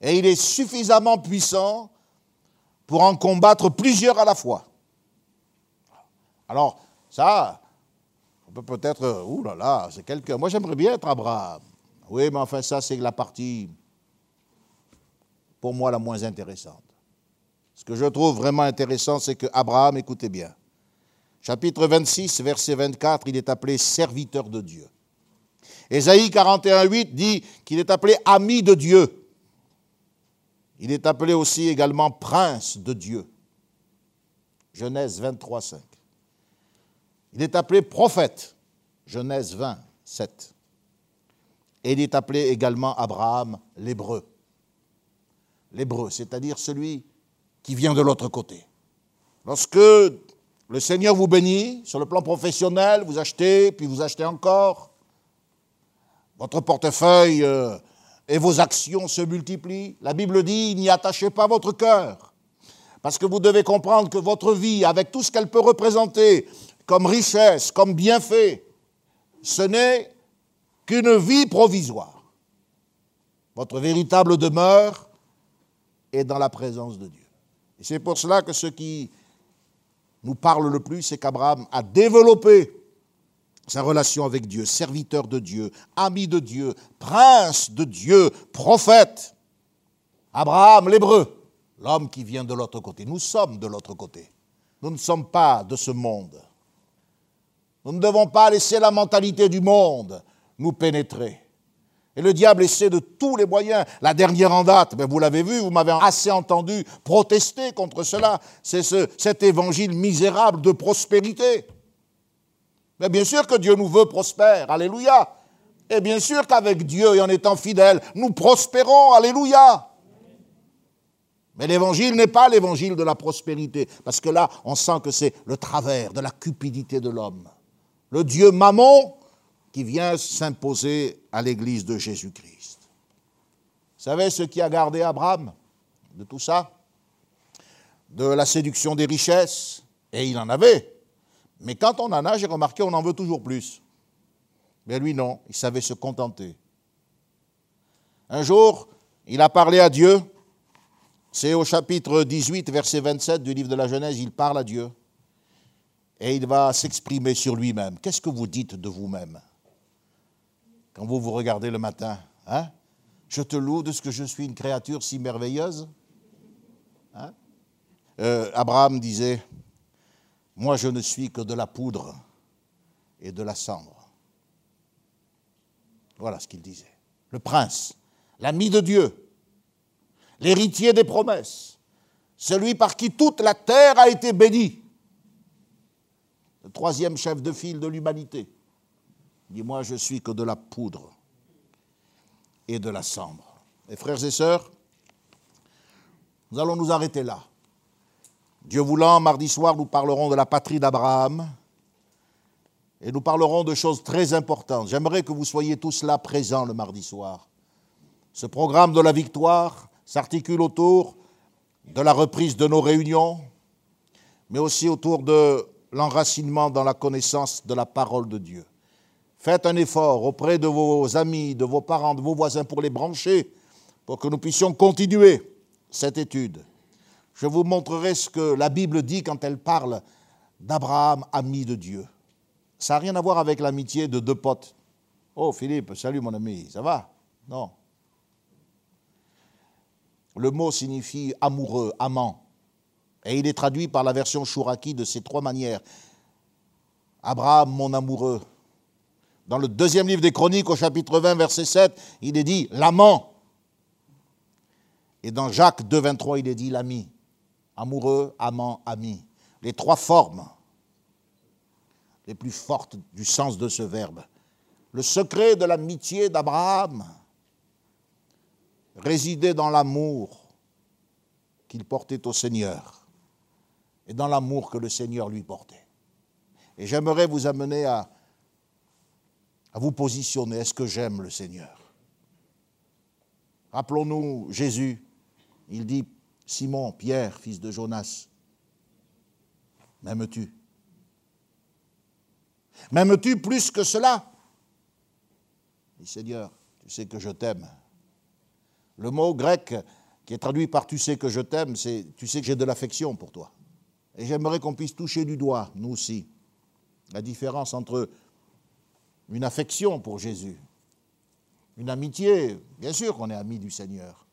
Et il est suffisamment puissant pour en combattre plusieurs à la fois. Alors, ça, on peut peut-être, ouh là là, c'est quelqu'un. Moi, j'aimerais bien être Abraham. Oui, mais enfin, ça, c'est la partie, pour moi, la moins intéressante. Ce que je trouve vraiment intéressant, c'est que Abraham, écoutez bien, chapitre 26, verset 24, il est appelé serviteur de Dieu. Ésaïe 41, 8 dit qu'il est appelé ami de Dieu. Il est appelé aussi également prince de Dieu. Genèse 23, 5. Il est appelé prophète. Genèse 20, 7. Et il est appelé également Abraham l'hébreu. L'hébreu, c'est-à-dire celui qui vient de l'autre côté. Lorsque le Seigneur vous bénit sur le plan professionnel, vous achetez, puis vous achetez encore. Votre portefeuille euh, et vos actions se multiplient. La Bible dit, n'y attachez pas votre cœur. Parce que vous devez comprendre que votre vie, avec tout ce qu'elle peut représenter comme richesse, comme bienfait, ce n'est qu'une vie provisoire. Votre véritable demeure est dans la présence de Dieu. Et c'est pour cela que ce qui nous parle le plus, c'est qu'Abraham a développé sa relation avec Dieu, serviteur de Dieu, ami de Dieu, prince de Dieu, prophète. Abraham, l'hébreu, l'homme qui vient de l'autre côté. Nous sommes de l'autre côté. Nous ne sommes pas de ce monde. Nous ne devons pas laisser la mentalité du monde nous pénétrer. Et le diable essaie de tous les moyens. La dernière en date, ben vous l'avez vu, vous m'avez assez entendu protester contre cela. C'est ce, cet évangile misérable de prospérité. Mais bien sûr que Dieu nous veut prospère. Alléluia. Et bien sûr qu'avec Dieu et en étant fidèles, nous prospérons. Alléluia. Mais l'évangile n'est pas l'évangile de la prospérité, parce que là, on sent que c'est le travers de la cupidité de l'homme. Le Dieu mammon qui vient s'imposer à l'église de Jésus-Christ. Vous savez ce qui a gardé Abraham de tout ça? De la séduction des richesses, et il en avait. Mais quand on en a, j'ai remarqué, on en veut toujours plus. Mais lui, non, il savait se contenter. Un jour, il a parlé à Dieu. C'est au chapitre 18, verset 27 du livre de la Genèse, il parle à Dieu. Et il va s'exprimer sur lui-même. Qu'est-ce que vous dites de vous-même quand vous vous regardez le matin hein? Je te loue de ce que je suis une créature si merveilleuse. Hein? Euh, Abraham disait, moi je ne suis que de la poudre et de la cendre. Voilà ce qu'il disait. Le prince, l'ami de Dieu, l'héritier des promesses, celui par qui toute la terre a été bénie, le troisième chef de file de l'humanité. Dis-moi, je suis que de la poudre et de la cendre. Et frères et sœurs, nous allons nous arrêter là. Dieu voulant, mardi soir, nous parlerons de la patrie d'Abraham et nous parlerons de choses très importantes. J'aimerais que vous soyez tous là présents le mardi soir. Ce programme de la victoire s'articule autour de la reprise de nos réunions, mais aussi autour de l'enracinement dans la connaissance de la parole de Dieu. Faites un effort auprès de vos amis, de vos parents, de vos voisins pour les brancher, pour que nous puissions continuer cette étude. Je vous montrerai ce que la Bible dit quand elle parle d'Abraham, ami de Dieu. Ça n'a rien à voir avec l'amitié de deux potes. Oh Philippe, salut mon ami, ça va? Non. Le mot signifie amoureux, amant. Et il est traduit par la version Chouraki de ces trois manières. Abraham, mon amoureux. Dans le deuxième livre des Chroniques, au chapitre 20, verset 7, il est dit l'amant. Et dans Jacques 2, 23, il est dit l'ami. Amoureux, amant, ami. Les trois formes les plus fortes du sens de ce verbe. Le secret de l'amitié d'Abraham résidait dans l'amour qu'il portait au Seigneur et dans l'amour que le Seigneur lui portait. Et j'aimerais vous amener à vous positionner. Est-ce que j'aime le Seigneur? Rappelons-nous Jésus. Il dit, Simon, Pierre, fils de Jonas, m'aimes-tu? M'aimes-tu plus que cela? Dit Seigneur, tu sais que je t'aime. Le mot grec qui est traduit par tu sais que je t'aime, c'est tu sais que j'ai de l'affection pour toi. Et j'aimerais qu'on puisse toucher du doigt, nous aussi, la différence entre une affection pour Jésus, une amitié. Bien sûr qu'on est amis du Seigneur.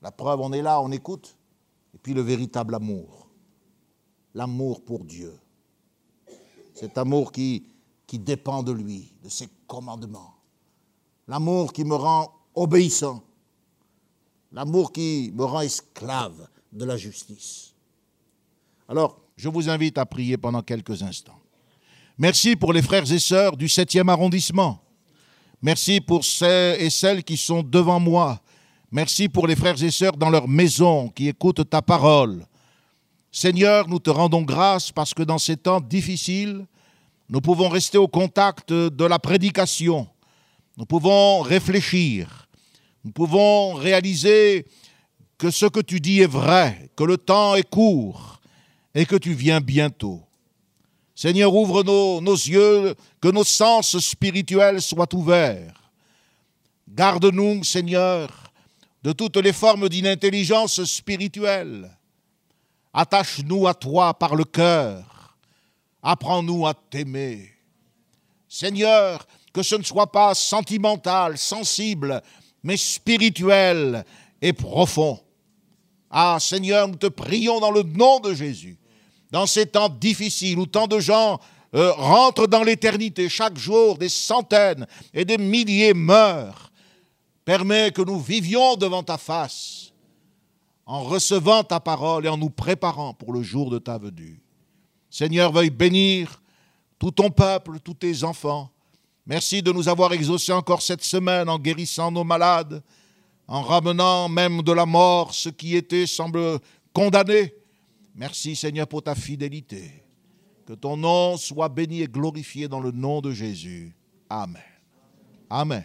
La preuve, on est là, on écoute. Et puis le véritable amour, l'amour pour Dieu. Cet amour qui, dépend de lui, de ses commandements. L'amour qui me rend obéissant. L'amour qui me rend esclave de la justice. Alors, je vous invite à prier pendant quelques instants. Merci pour les frères et sœurs du 7e arrondissement. Merci pour ceux et celles qui sont devant moi. Merci pour les frères et sœurs dans leur maison qui écoutent ta parole. Seigneur, nous te rendons grâce parce que dans ces temps difficiles, nous pouvons rester au contact de la prédication. Nous pouvons réfléchir. Nous pouvons réaliser que ce que tu dis est vrai, que le temps est court et que tu viens bientôt. Seigneur, ouvre nos, nos, yeux, que nos sens spirituels soient ouverts. Garde-nous, Seigneur, de toutes les formes d'inintelligence spirituelle. Attache-nous à toi par le cœur. Apprends-nous à t'aimer. Seigneur, que ce ne soit pas sentimental, sensible, mais spirituel et profond. Ah Seigneur, nous te prions dans le nom de Jésus. Dans ces temps difficiles où tant de gens euh, rentrent dans l'éternité, chaque jour des centaines et des milliers meurent, permets que nous vivions devant ta face en recevant ta parole et en nous préparant pour le jour de ta venue. Seigneur, veuille bénir tout ton peuple, tous tes enfants. Merci de nous avoir exaucés encore cette semaine en guérissant nos malades, en ramenant même de la mort ceux qui étaient, semble, condamnés. Merci Seigneur pour ta fidélité. Que ton nom soit béni et glorifié dans le nom de Jésus. Amen. Amen.